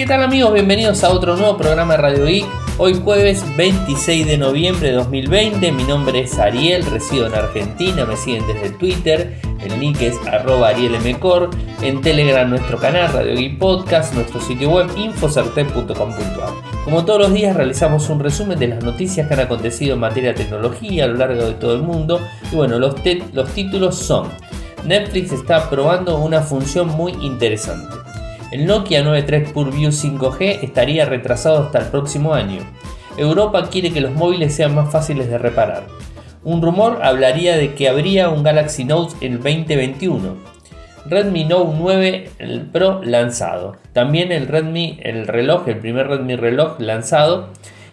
¿Qué tal amigos? Bienvenidos a otro nuevo programa de Radio Geek. Hoy jueves 26 de noviembre de 2020. Mi nombre es Ariel, resido en Argentina. Me siguen desde Twitter. El link es arroba arielmcor. En Telegram nuestro canal Radio Geek Podcast. Nuestro sitio web infocertec.com.ar. Como todos los días realizamos un resumen de las noticias que han acontecido en materia de tecnología a lo largo de todo el mundo. Y bueno, los, los títulos son... Netflix está probando una función muy interesante. El Nokia 93 PureView 5G estaría retrasado hasta el próximo año. Europa quiere que los móviles sean más fáciles de reparar. Un rumor hablaría de que habría un Galaxy Note en el 2021. Redmi Note 9 Pro lanzado. También el Redmi, el reloj, el primer Redmi reloj lanzado.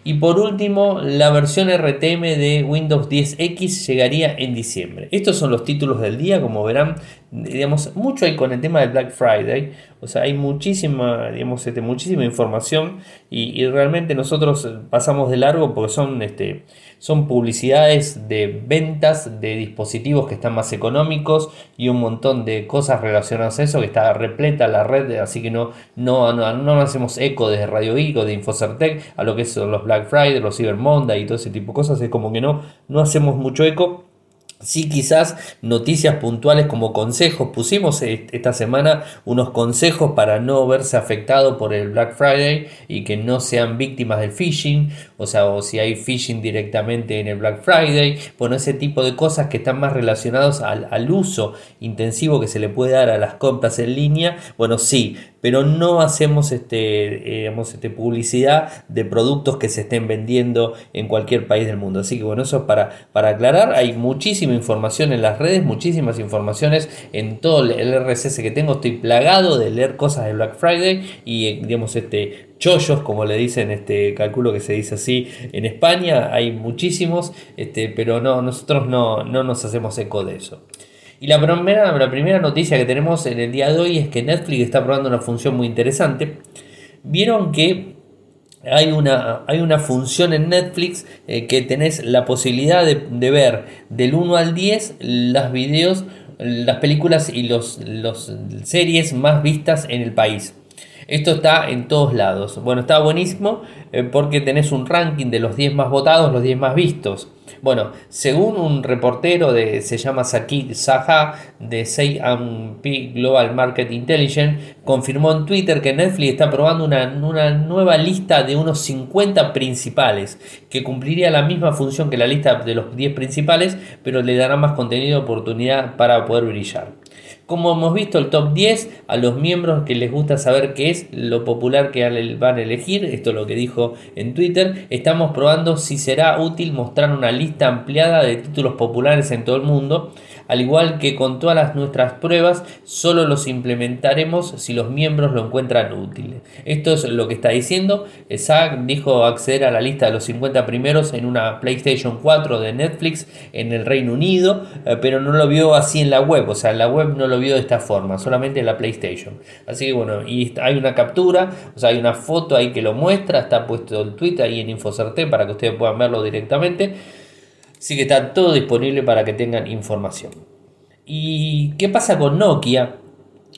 Y por último, la versión RTM de Windows 10X llegaría en diciembre. Estos son los títulos del día, como verán, digamos, mucho hay con el tema del Black Friday, o sea, hay muchísima, digamos, este, muchísima información y, realmente nosotros pasamos de largo porque son, este, son publicidades de ventas de dispositivos que están más económicos y un montón de cosas relacionadas a eso que está repleta la red, así que no, no, no, no hacemos eco desde Radio Geek o de Infocertec a lo que son los Black Friday, los Cyber Monday y todo ese tipo de cosas, es como que no, no hacemos mucho eco Sí, quizás noticias puntuales como consejos. Pusimos esta semana unos consejos para no verse afectado por el Black Friday y que no sean víctimas del phishing. O sea, o si hay phishing directamente en el Black Friday. Bueno, ese tipo de cosas que están más relacionados al, al uso intensivo que se le puede dar a las compras en línea. Bueno, sí, pero no hacemos este, eh, este, publicidad de productos que se estén vendiendo en cualquier país del mundo. Así que bueno, eso es para, para aclarar. Hay muchísima información en las redes, muchísimas informaciones en todo el RSS que tengo. Estoy plagado de leer cosas de Black Friday y eh, digamos este chollos, como le dicen, este calculo que se dice así en España, hay muchísimos, este, pero no, nosotros no, no nos hacemos eco de eso. Y la primera, la primera noticia que tenemos en el día de hoy es que Netflix está probando una función muy interesante. Vieron que hay una, hay una función en Netflix eh, que tenés la posibilidad de, ver del 1 al 10 las videos, las películas y los, los series más vistas en el país. Esto está en todos lados. Bueno, está buenísimo eh, porque tenés un ranking de los 10 más votados, los 10 más vistos. Bueno, según un reportero de, se llama Sakit Saha de C&P Global Market Intelligence, confirmó en Twitter que Netflix está probando una, una, nueva lista de unos 50 principales, que cumpliría la misma función que la lista de los 10 principales, pero le dará más contenido de oportunidad para poder brillar. Como hemos visto el top 10, a los miembros que les gusta saber qué es lo popular que van a elegir, esto es lo que dijo en Twitter, estamos probando si será útil mostrar una lista ampliada de títulos populares en todo el mundo, al igual que con todas las nuestras pruebas, solo los implementaremos si los miembros lo encuentran útil. Esto es lo que está diciendo. Zack dijo acceder a la lista de los 50 primeros en una PlayStation 4 de Netflix en el Reino Unido, eh, pero no lo vio así en la web, o sea, en la web no lo vio de esta forma, solamente en la PlayStation. Así que bueno, y hay una captura, o sea, hay una foto ahí que lo muestra, está puesto el tweet ahí en InfoCerte para que ustedes puedan verlo directamente. Así que está todo disponible para que tengan información. ¿Y qué pasa con Nokia?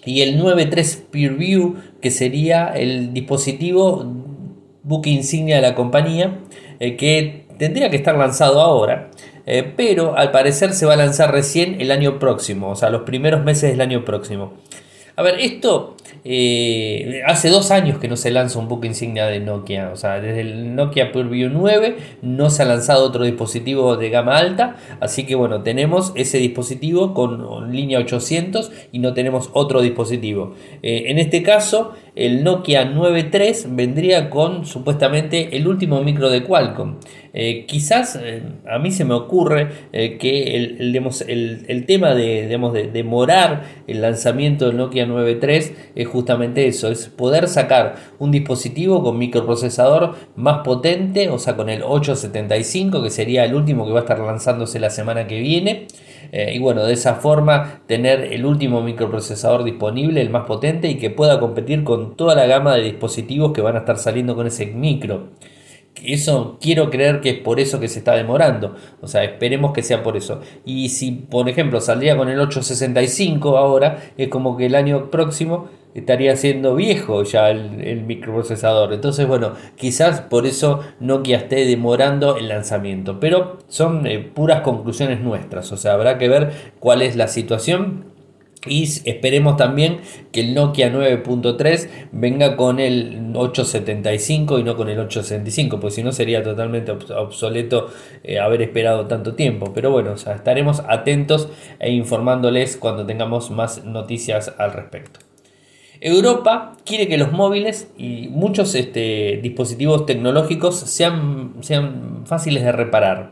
Y el 93 PeerView, que sería el dispositivo buque insignia de la compañía, eh, que tendría que estar lanzado ahora. Eh, pero al parecer se va a lanzar recién el año próximo, o sea, los primeros meses del año próximo. A ver, esto eh, hace dos años que no se lanza un buque insignia de Nokia. O sea, desde el Nokia PureView 9 no se ha lanzado otro dispositivo de gama alta. Así que bueno, tenemos ese dispositivo con línea 800 y no tenemos otro dispositivo. Eh, en este caso, el Nokia 9.3 vendría con supuestamente el último micro de Qualcomm. Eh, quizás a mí se me ocurre que el, el, tema de, de demorar el lanzamiento del Nokia 9.3 es justamente eso, es poder sacar un dispositivo con microprocesador más potente, o sea, con el 875, que sería el último que va a estar lanzándose la semana que viene. Eh, y bueno, de esa forma tener el último microprocesador disponible, el más potente, y que pueda competir con toda la gama de dispositivos que van a estar saliendo con ese micro. Eso quiero creer que es por eso que se está demorando. O sea, esperemos que sea por eso. Y si, por ejemplo, saldría con el 865 ahora, es como que el año próximo estaría siendo viejo ya el, microprocesador. Entonces, bueno, quizás por eso Nokia esté demorando el lanzamiento. Pero son eh, puras conclusiones nuestras. O sea, habrá que ver cuál es la situación. Y esperemos también que el Nokia 9.3 venga con el 875 y no con el 865, pues si no sería totalmente obsoleto eh, haber esperado tanto tiempo. Pero bueno, o sea, estaremos atentos e informándoles cuando tengamos más noticias al respecto. Europa quiere que los móviles y muchos este, dispositivos tecnológicos sean, sean, fáciles de reparar.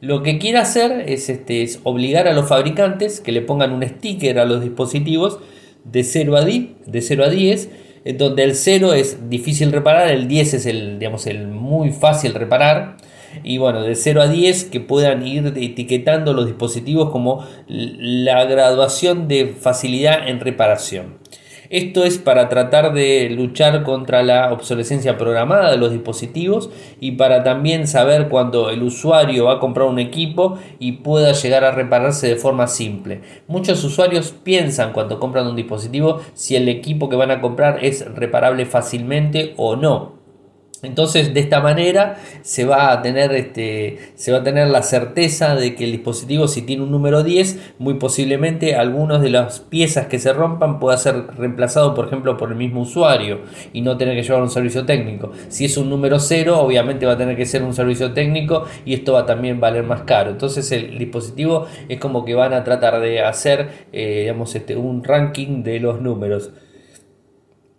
Lo que quiere hacer es, este, es, obligar a los fabricantes que le pongan un sticker a los dispositivos de 0 a 10, de 0 a 10 donde el 0 es difícil reparar, el 10 es el, digamos, el muy fácil reparar. Y bueno, de 0 a 10 que puedan ir etiquetando los dispositivos como la graduación de facilidad en reparación. Esto es para tratar de luchar contra la obsolescencia programada de los dispositivos y para también saber cuando el usuario va a comprar un equipo y pueda llegar a repararse de forma simple. Muchos usuarios piensan cuando compran un dispositivo si el equipo que van a comprar es reparable fácilmente o no. Entonces, de esta manera se va a tener este, se va a tener la certeza de que el dispositivo, si tiene un número 10, muy posiblemente algunas de las piezas que se rompan pueda ser reemplazado, por ejemplo, por el mismo usuario y no tener que llevar un servicio técnico. Si es un número 0, obviamente va a tener que ser un servicio técnico y esto va a también valer más caro. Entonces, el dispositivo es como que van a tratar de hacer, eh, digamos, este, un ranking de los números.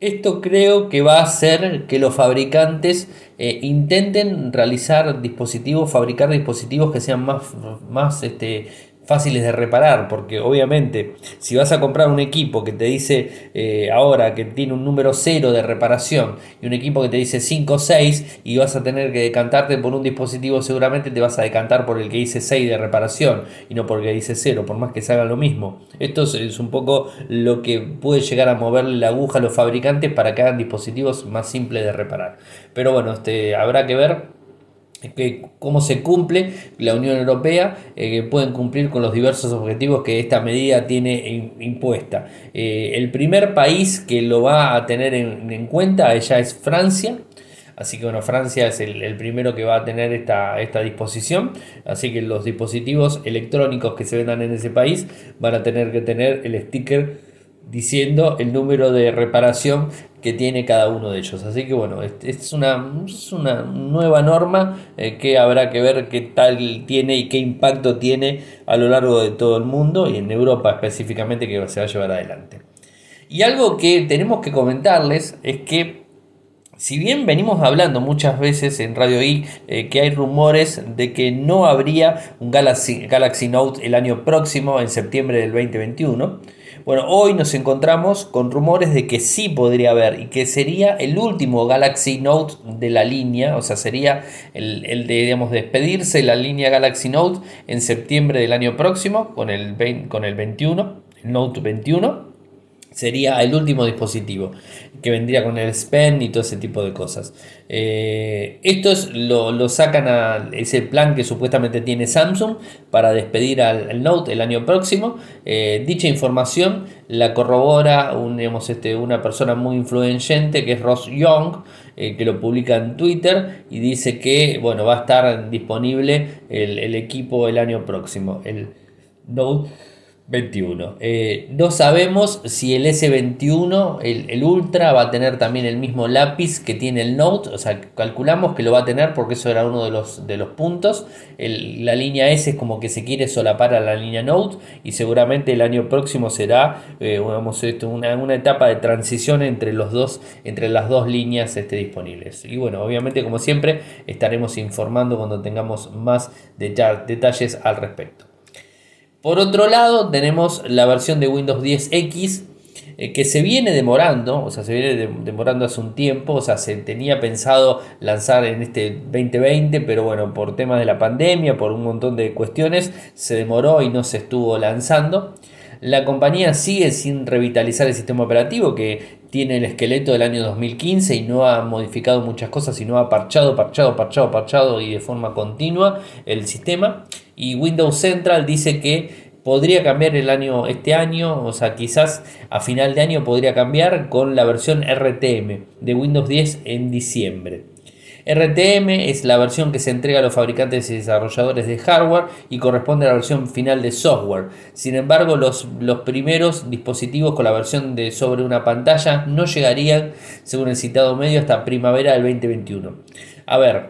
Esto creo que va a hacer que los fabricantes eh, intenten realizar dispositivos, fabricar dispositivos que sean más, más este, fáciles de reparar, porque obviamente si vas a comprar un equipo que te dice eh, ahora que tiene un número 0 de reparación y un equipo que te dice 5 o 6 y vas a tener que decantarte por un dispositivo, seguramente te vas a decantar por el que dice 6 de reparación y no por el que dice 0, por más que se haga lo mismo. Esto es un poco lo que puede llegar a moverle la aguja a los fabricantes para que hagan dispositivos más simples de reparar. Pero bueno, este, habrá que ver que cómo se cumple la Unión Europea, eh, que pueden cumplir con los diversos objetivos que esta medida tiene impuesta. Eh, el primer país que lo va a tener en, cuenta ya es Francia. Así que bueno, Francia es el, primero que va a tener esta, esta disposición. Así que los dispositivos electrónicos que se vendan en ese país van a tener que tener el sticker diciendo el número de reparación que tiene cada uno de ellos. Así que bueno, es una, una nueva norma eh, que habrá que ver qué tal tiene y qué impacto tiene a lo largo de todo el mundo y en Europa específicamente que se va a llevar adelante. Y algo que tenemos que comentarles es que si bien venimos hablando muchas veces en Radio I eh, que hay rumores de que no habría un Galaxy, Galaxy Note el año próximo, en septiembre del 2021, bueno, hoy nos encontramos con rumores de que sí podría haber y que sería el último Galaxy Note de la línea, o sea, sería el, el de, digamos, despedirse la línea Galaxy Note en septiembre del año próximo con el, con el 21, el Note 21 sería el último dispositivo que vendría con el SPEN y todo ese tipo de cosas. Eh, estos lo, sacan a ese plan que supuestamente tiene Samsung para despedir al, Note el año próximo. Eh, dicha información la corrobora un, este, una persona muy influyente que es Ross Young, eh, que lo publica en Twitter y dice que bueno, va a estar disponible el, el equipo el año próximo. El Note 21. Eh, no sabemos si el S21, el, Ultra, va a tener también el mismo lápiz que tiene el Note. O sea, calculamos que lo va a tener porque eso era uno de los, de los puntos. la línea S es como que se quiere solapar a la línea Note. Y seguramente el año próximo será eh, una, una, etapa de transición entre, los dos, entre las dos líneas este, disponibles. Y bueno, obviamente, como siempre, estaremos informando cuando tengamos más detalles al respecto. Por otro lado, tenemos la versión de Windows 10X eh, que se viene demorando, o sea, se viene demorando hace un tiempo, o sea, se tenía pensado lanzar en este 2020, pero bueno, por temas de la pandemia, por un montón de cuestiones, se demoró y no se estuvo lanzando. La compañía sigue sin revitalizar el sistema operativo que tiene el esqueleto del año 2015 y no ha modificado muchas cosas, sino ha parchado, parchado, parchado, parchado y de forma continua el sistema. Y Windows Central dice que podría cambiar el año, este año, o sea, quizás a final de año podría cambiar con la versión RTM de Windows 10 en diciembre. RTM es la versión que se entrega a los fabricantes y desarrolladores de hardware y corresponde a la versión final de software. Sin embargo, los, los primeros dispositivos con la versión de sobre una pantalla no llegarían, según el citado medio, hasta primavera del 2021. A ver,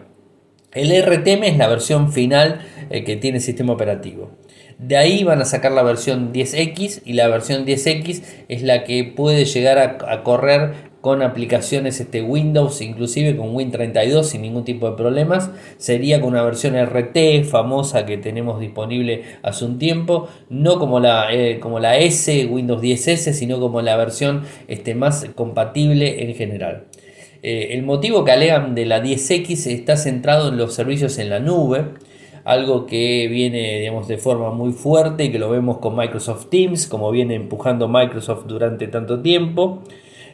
el RTM es la versión final eh, que tiene el sistema operativo. De ahí van a sacar la versión 10X y la versión 10X es la que puede llegar a correr con aplicaciones este, Windows, inclusive con Win32 sin ningún tipo de problemas. Sería con una versión RT famosa que tenemos disponible hace un tiempo, no como la, eh, como la S, Windows 10S, sino como la versión este, más compatible en general. Eh, el motivo que alegan de la 10X está centrado en los servicios en la nube, algo que viene digamos, de forma muy fuerte y que lo vemos con Microsoft Teams, como viene empujando Microsoft durante tanto tiempo.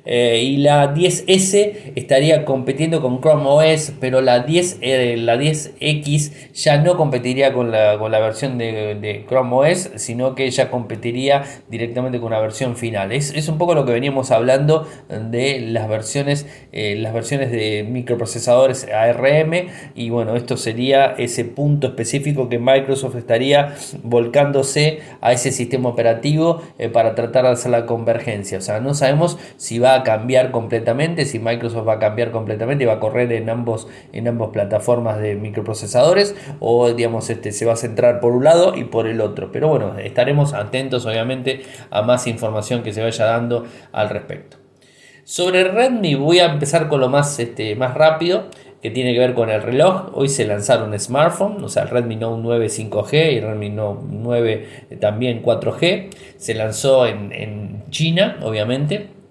Eh, y la 10S estaría compitiendo con Chrome OS, pero la, 10, eh, la 10X ya no competiría con la, con la versión de, Chrome OS, sino que ya competiría directamente con una versión final. Es, es un poco lo que veníamos hablando de las versiones, eh, las versiones de microprocesadores ARM y bueno, esto sería ese punto específico que Microsoft estaría volcándose a ese sistema operativo para tratar de hacer la convergencia. O sea, no sabemos si va a cambiar completamente, si Microsoft va a cambiar completamente y va a correr en ambos en ambas plataformas de microprocesadores o digamos este se va a centrar por un lado y por el otro. Pero bueno, estaremos atentos obviamente a más información que se vaya dando al respecto. Sobre Redmi voy a empezar con lo más, este, más rápido que tiene que ver con el reloj. Hoy se lanzaron smartphones, o sea, el Redmi Note 9 5G y el Redmi Note 9 también 4G. Se lanzó en, en China, obviamente.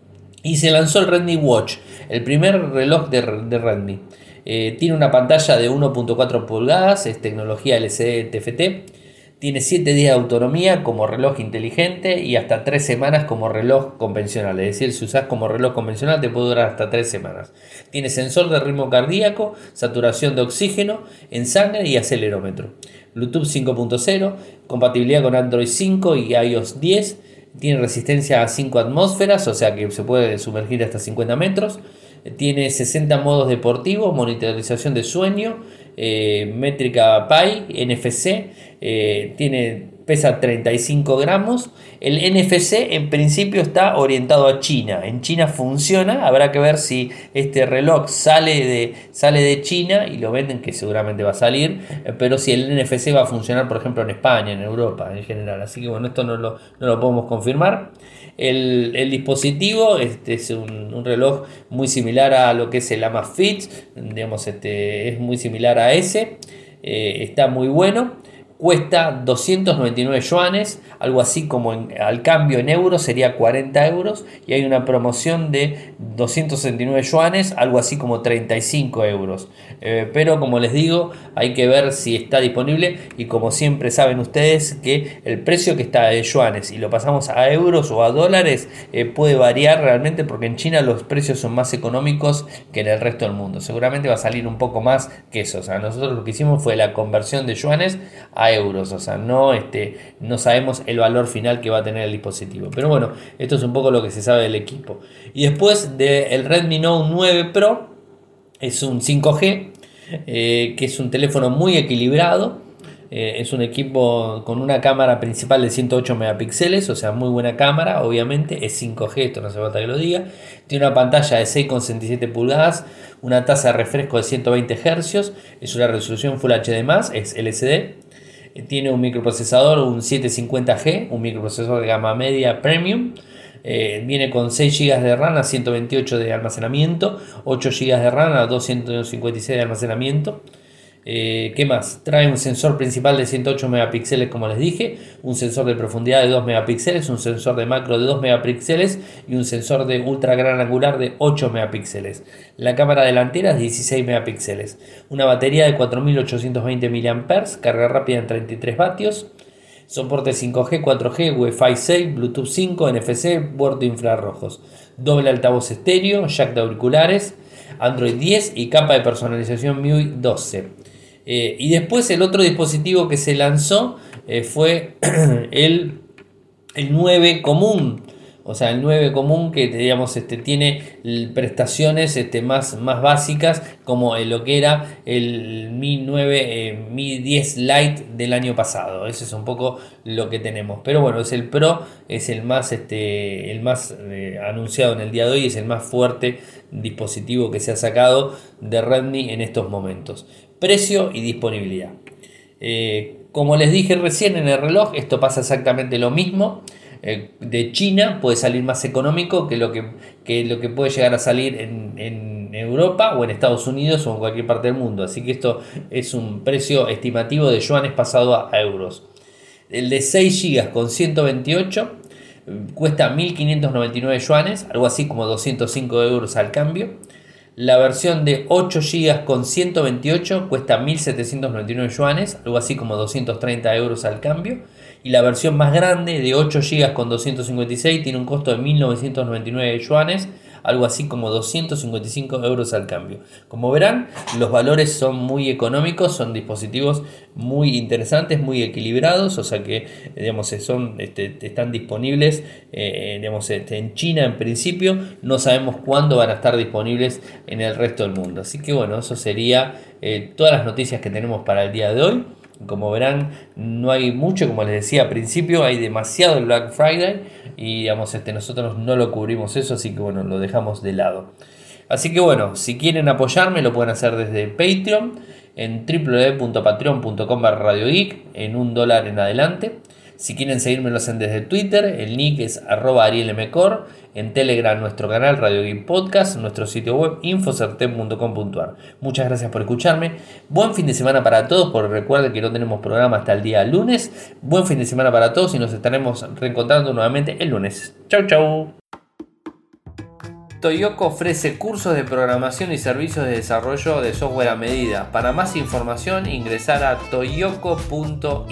Y se lanzó el Redmi Watch, el primer reloj de, Redmi. Eh, tiene una pantalla de 1.4 pulgadas, es tecnología LCD TFT. Tiene 7 días de autonomía como reloj inteligente y hasta 3 semanas como reloj convencional. Es decir, si usas como reloj convencional te puede durar hasta 3 semanas. Tiene sensor de ritmo cardíaco, saturación de oxígeno en sangre y acelerómetro. Bluetooth 5.0, compatibilidad con Android 5 y iOS 10 tiene resistencia a 5 atmósferas, o sea que se puede sumergir hasta 50 metros. Tiene 60 modos deportivos, monitorización de sueño, eh, métrica PI, NFC, eh, tiene pesa 35 gramos. El NFC en principio está orientado a China. En China funciona. Habrá que ver si este reloj sale de, sale de China y lo venden, que seguramente va a salir. Eh, pero si el NFC va a funcionar, por ejemplo, en España, en Europa en general. Así que bueno, esto no lo, no lo podemos confirmar. El, dispositivo este es un, reloj muy similar a lo que es el Amazfit. Digamos, este, es muy similar a ese. Eh, está muy bueno cuesta 299 yuanes, algo así como al cambio en euros sería 40 euros y hay una promoción de 269 yuanes, algo así como 35 euros. Eh, pero como les digo, hay que ver si está disponible y como siempre saben ustedes que el precio que está de yuanes y lo pasamos a euros o a dólares eh, puede variar realmente porque en China los precios son más económicos que en el resto del mundo. Seguramente va a salir un poco más que eso. O sea, nosotros lo que hicimos fue la conversión de yuanes a euros, o sea, no, este, no sabemos el valor final que va a tener el dispositivo. Pero bueno, esto es un poco lo que se sabe del equipo. Y después del Redmi Note 9 Pro, es un 5G, eh, que es un teléfono muy equilibrado. Eh, es un equipo con una cámara principal de 108 megapíxeles, o sea, muy buena cámara, obviamente. Es 5G, esto no hace falta que lo diga. Tiene una pantalla de 6,67 pulgadas, una tasa de refresco de 120 Hz, es una resolución Full HD, es LCD tiene un microprocesador, un 750G, un microprocesador de gama media premium. Eh, viene con 6 GB de RAM a 128 de almacenamiento, 8 GB de RAM a 256 de almacenamiento. Eh, ¿Qué más? Trae un sensor principal de 108 megapíxeles, como les dije, un sensor de profundidad de 2 megapíxeles, un sensor de macro de 2 megapíxeles y un sensor de ultra gran angular de 8 megapíxeles. La cámara delantera es 16 megapíxeles. Una batería de 4820 mAh, carga rápida en 33 vatios. Soporte 5G, 4G, Wi-Fi 6, Bluetooth 5, NFC, puerto infrarrojos. Doble altavoz estéreo, jack de auriculares, Android 10 y capa de personalización MIUI 12. Eh, y después el otro dispositivo que se lanzó eh, fue el, el 9 común. O sea, el 9 común que digamos, este, tiene prestaciones este, más, más básicas como lo que era el Mi 9, eh, Mi 10 Lite del año pasado. Ese es un poco lo que tenemos. Pero bueno, es el Pro, es el más, este, el más eh, anunciado en el día de hoy, es el más fuerte dispositivo que se ha sacado de Redmi en estos momentos. Precio y disponibilidad. Eh, como les dije recién en el reloj, esto pasa exactamente lo mismo. Eh, de China puede salir más económico que lo que, lo que puede llegar a salir en, Europa o en Estados Unidos o en cualquier parte del mundo. Así que esto es un precio estimativo de yuanes pasado a, euros. El de 6 GB con 128 eh, cuesta 1.599 yuanes, algo así como 205 euros al cambio. La versión de 8 GB con 128 cuesta 1.799 yuanes, algo así como 230 euros al cambio. Y la versión más grande de 8 GB con 256 tiene un costo de 1999 yuanes, algo así como 255 euros al cambio. Como verán, los valores son muy económicos, son dispositivos muy interesantes, muy equilibrados, o sea que digamos, son, este, están disponibles eh, digamos, este, en China en principio, no sabemos cuándo van a estar disponibles en el resto del mundo. Así que bueno, eso sería eh, todas las noticias que tenemos para el día de hoy. Como verán, no hay mucho, como les decía al principio, hay demasiado el Black Friday y digamos, este, nosotros no lo cubrimos eso, así que bueno, lo dejamos de lado. Así que bueno, si quieren apoyarme lo pueden hacer desde Patreon en www.patreon.com barra en un dólar en adelante. Si quieren seguirme lo hacen desde Twitter, el nick es arroba arielmcor, en Telegram nuestro canal Radio Geek Podcast, nuestro sitio web infocertem.com.ar. Muchas gracias por escucharme. Buen fin de semana para todos, porque recuerden que no tenemos programa hasta el día lunes. Buen fin de semana para todos y nos estaremos reencontrando nuevamente el lunes. Chau chau. Toyoko ofrece cursos de programación y servicios de desarrollo de software a medida. Para más información ingresar a toyoko.io